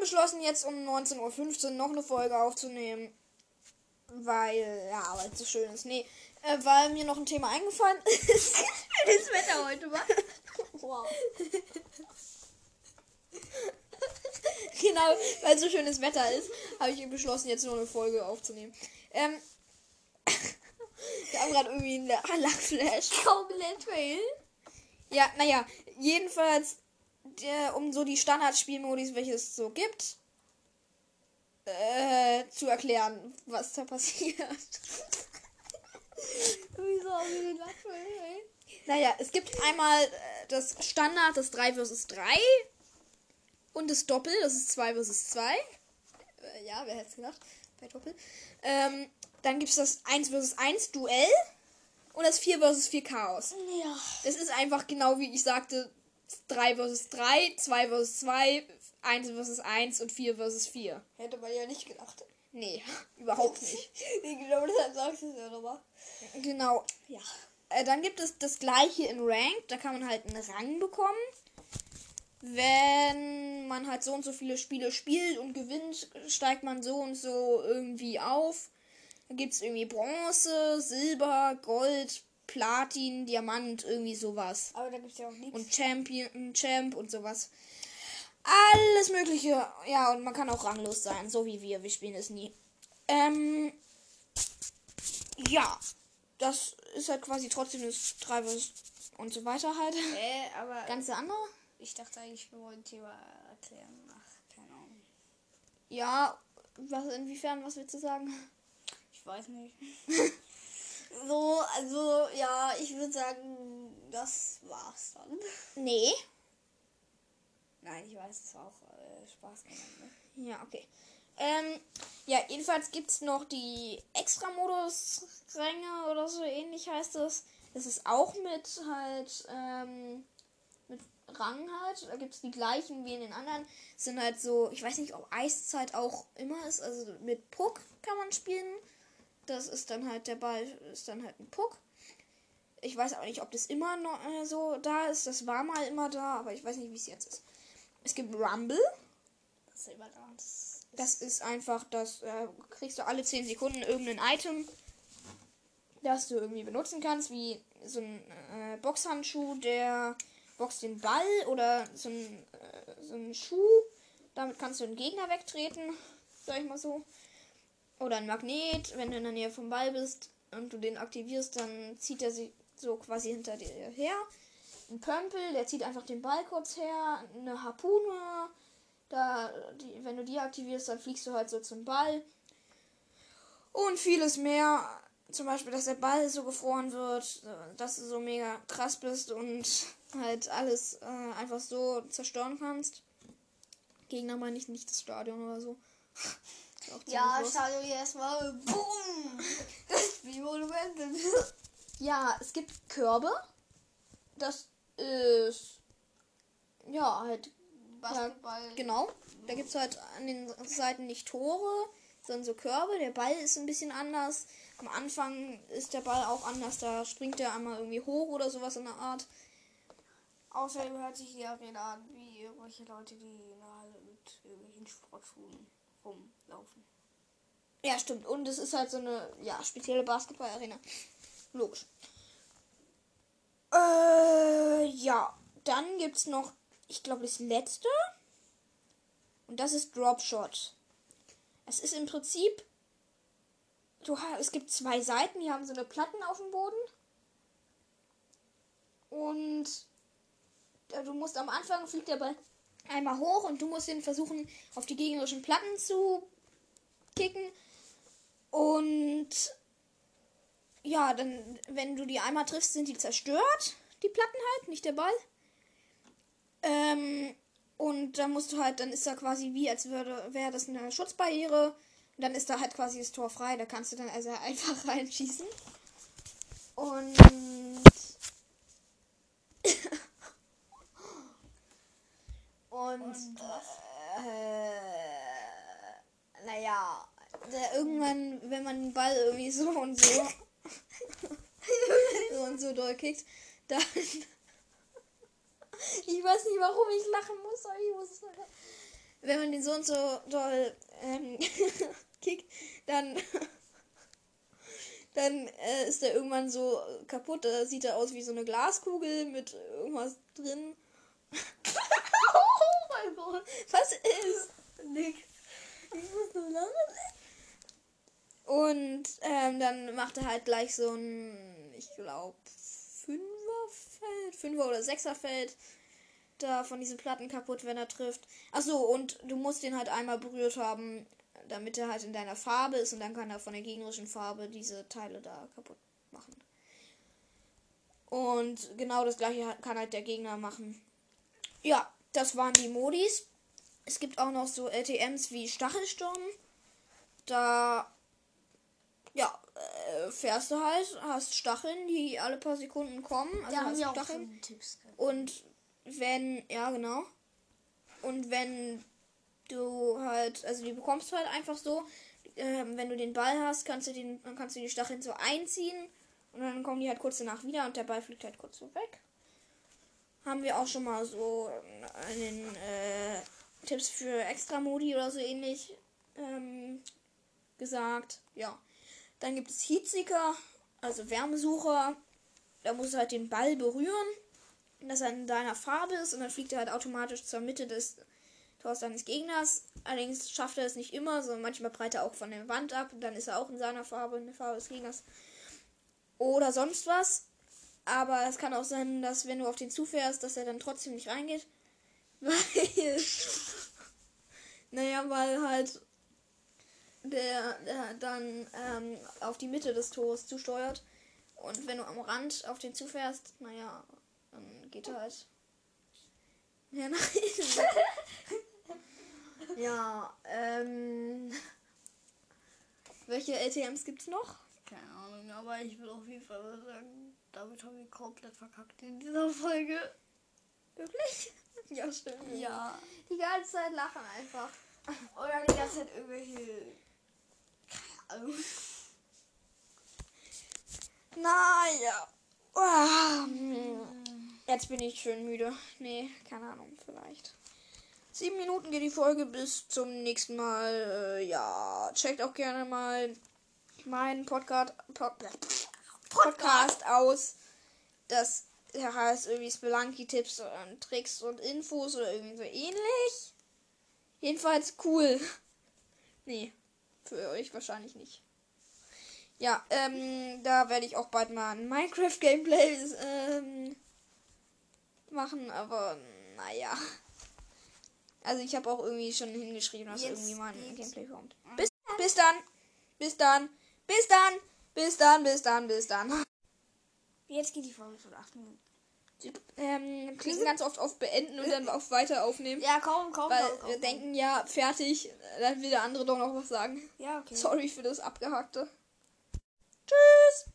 haben beschlossen, jetzt um 19.15 Uhr noch eine Folge aufzunehmen. Weil, ja, weil es so schön ist. Nee, äh, weil mir noch ein Thema eingefallen ist. Das Wetter heute war. wow. genau, weil so schönes Wetter ist, habe ich beschlossen, jetzt noch eine Folge aufzunehmen. Ähm, wir haben gerade irgendwie einen Lachflash. Komplett fail. Ja, naja, jedenfalls, der, um so die Standardspielmodis, welche es so gibt, äh, zu erklären, was da passiert. Wieso haben wir gelacht, ey? Naja, es gibt einmal äh, das Standard, das 3 vs 3 und das Doppel, das ist 2 vs 2. Äh, ja, wer hätte es gedacht? Bei Doppel. Ähm, dann gibt es das 1 vs 1 Duell und das 4 vs 4 Chaos. Ja. Das ist einfach genau wie ich sagte: 3 vs 3, 2 vs 2, 1 vs 1 und 4 vs 4. Hätte man ja nicht gedacht. Nee, überhaupt nicht. Nee, genau deshalb sagst du es ja nochmal. Genau. Ja. Äh, dann gibt es das gleiche in Rank. Da kann man halt einen Rang bekommen. Wenn man halt so und so viele Spiele spielt und gewinnt, steigt man so und so irgendwie auf. Da gibt es irgendwie Bronze, Silber, Gold, Platin, Diamant, irgendwie sowas. Aber da gibt es ja auch nichts. Und Champion, Champ und sowas. Alles Mögliche. Ja, und man kann auch ranglos sein, so wie wir. Wir spielen es nie. Ähm. Ja. Das ist halt quasi trotzdem das Treibers und so weiter halt. Äh, aber Ganze andere? ich dachte eigentlich, wir wollten Thema erklären. Ach, keine Ahnung. Ja. Was, inwiefern, was willst du sagen? Ich weiß nicht. so, also, ja, ich würde sagen, das war's dann. Nee. Nein, ich weiß, es war auch äh, Spaß gemacht, ne? Ja, okay. Ähm, ja, jedenfalls gibt es noch die Extra-Modus-Ränge oder so ähnlich heißt es. Das ist auch mit halt, ähm, mit Rang halt. Da gibt es die gleichen wie in den anderen. Es sind halt so, ich weiß nicht, ob Eiszeit auch immer ist. Also mit Puck kann man spielen. Das ist dann halt, der Ball ist dann halt ein Puck. Ich weiß auch nicht, ob das immer noch äh, so da ist. Das war mal immer da, aber ich weiß nicht, wie es jetzt ist. Es gibt Rumble. Das ist. Das Das ist einfach, das äh, kriegst du alle 10 Sekunden irgendein Item, das du irgendwie benutzen kannst, wie so ein äh, Boxhandschuh, der boxt den Ball oder so ein, äh, so ein Schuh. Damit kannst du einen Gegner wegtreten, sag ich mal so. Oder ein Magnet, wenn du in der Nähe vom Ball bist und du den aktivierst, dann zieht er sich so quasi hinter dir her. Ein Pömpel, der zieht einfach den Ball kurz her. Eine Harpune, da, die, wenn du die aktivierst, dann fliegst du halt so zum Ball. Und vieles mehr. Zum Beispiel, dass der Ball so gefroren wird, dass du so mega krass bist und halt alles äh, einfach so zerstören kannst. Gegner meine ich nicht das Stadion oder so. Ja, dir erstmal. Boom! Das Spiel Monumente. Ja, es gibt Körbe. Das ist. Ja, halt Basketball. Genau. Da gibt es halt an den Seiten nicht Tore, sondern so Körbe. Der Ball ist ein bisschen anders. Am Anfang ist der Ball auch anders. Da springt er einmal irgendwie hoch oder sowas in der Art. Außerdem hört sich die Arena an wie irgendwelche Leute, die in der Halle mit irgendwelchen Sportschuhen rumlaufen. Ja, stimmt. Und es ist halt so eine ja, spezielle Basketball-Arena. Logisch. Äh, ja. Dann gibt es noch, ich glaube, das letzte. Und das ist Dropshot. Es ist im Prinzip. Du, es gibt zwei Seiten, die haben so eine Platten auf dem Boden. Und äh, du musst am Anfang fliegt der Ball einmal hoch und du musst ihn versuchen, auf die gegnerischen Platten zu kicken. Und ja, dann, wenn du die einmal triffst, sind die zerstört. Die Platten halt, nicht der Ball. Ähm, und dann musst du halt, dann ist da quasi wie, als würde, wäre das eine Schutzbarriere. Und dann ist da halt quasi das Tor frei. Da kannst du dann also einfach reinschießen. Und. Und. äh, naja, der irgendwann, wenn man den Ball irgendwie so und so. so und so doll kickt, dann. ich weiß nicht, warum ich lachen muss, aber ich muss lachen. wenn man den so und so doll ähm, kickt, dann, dann äh, ist er irgendwann so kaputt. Da sieht er aus wie so eine Glaskugel mit irgendwas drin. Oh mein Gott. Was ist? Nix. Ich muss nur lange. Und ähm, dann macht er halt gleich so ein, ich glaube, Fünferfeld, Fünfer- oder Sechserfeld da von diesen Platten kaputt, wenn er trifft. Achso, und du musst den halt einmal berührt haben, damit er halt in deiner Farbe ist und dann kann er von der gegnerischen Farbe diese Teile da kaputt machen. Und genau das gleiche kann halt der Gegner machen. Ja, das waren die Modis. Es gibt auch noch so LTMs wie Stachelsturm. Da ja, äh, fährst du halt, hast Stacheln, die alle paar Sekunden kommen. Also Da haben hast wir auch Stacheln. schon Tipps. Und wenn, ja genau. Und wenn du halt, also die bekommst du halt einfach so, ähm, wenn du den Ball hast, kannst du den, dann kannst du die Stacheln so einziehen und dann kommen die halt kurz danach wieder und der Ball fliegt halt kurz so weg. Haben wir auch schon mal so ähm, in den äh, Tipps für Extra-Modi oder so ähnlich ähm, gesagt. Ja. Dann gibt es Heatseeker, also Wärmesucher. Da musst du halt den Ball berühren, dass er in deiner Farbe ist und dann fliegt er halt automatisch zur Mitte des Tors deines Gegners. Allerdings schafft er es nicht immer, sondern manchmal prallt er auch von der Wand ab und dann ist er auch in seiner Farbe, in der Farbe des Gegners. Oder sonst was. Aber es kann auch sein, dass wenn du auf den zufährst, dass er dann trotzdem nicht reingeht. Weil. naja, weil halt der, der dann ähm, auf die Mitte des Tores zusteuert. Und wenn du am Rand auf den zufährst, naja, dann geht er halt mehr nach hinten. ja, ähm. Welche LTMs gibt's noch? Keine Ahnung, aber ich will auf jeden Fall sagen, damit haben wir komplett verkackt in dieser Folge. Wirklich? Ja, stimmt. Ja. Die ganze Zeit lachen einfach. Oder die ganze Zeit irgendwelche. Naja. Ah, Jetzt bin ich schön müde. Nee, keine Ahnung, vielleicht. Sieben Minuten geht die Folge bis zum nächsten Mal. Äh, ja, checkt auch gerne mal meinen Podcast, Pod, Podcast aus. Das heißt irgendwie Spelunky-Tipps und Tricks und Infos oder irgendwie so ähnlich. Jedenfalls cool. Nee, für euch wahrscheinlich nicht. Ja, ähm, da werde ich auch bald mal ein Minecraft-Gameplay ähm, machen, aber naja. Also ich habe auch irgendwie schon hingeschrieben, dass Jetzt irgendwie mal ein. Gameplay kommt. Bis, bis dann, bis dann, bis dann, bis dann, bis dann, bis dann. Jetzt geht die Folge schon 8 Minuten. Sie ähm, klicken ganz oft auf Beenden und dann auf Weiter aufnehmen. Ja, komm, komm. Weil komm, komm, wir komm. denken, ja, fertig. Dann will der andere doch noch was sagen. Ja, okay. Sorry für das Abgehackte. Tschüss.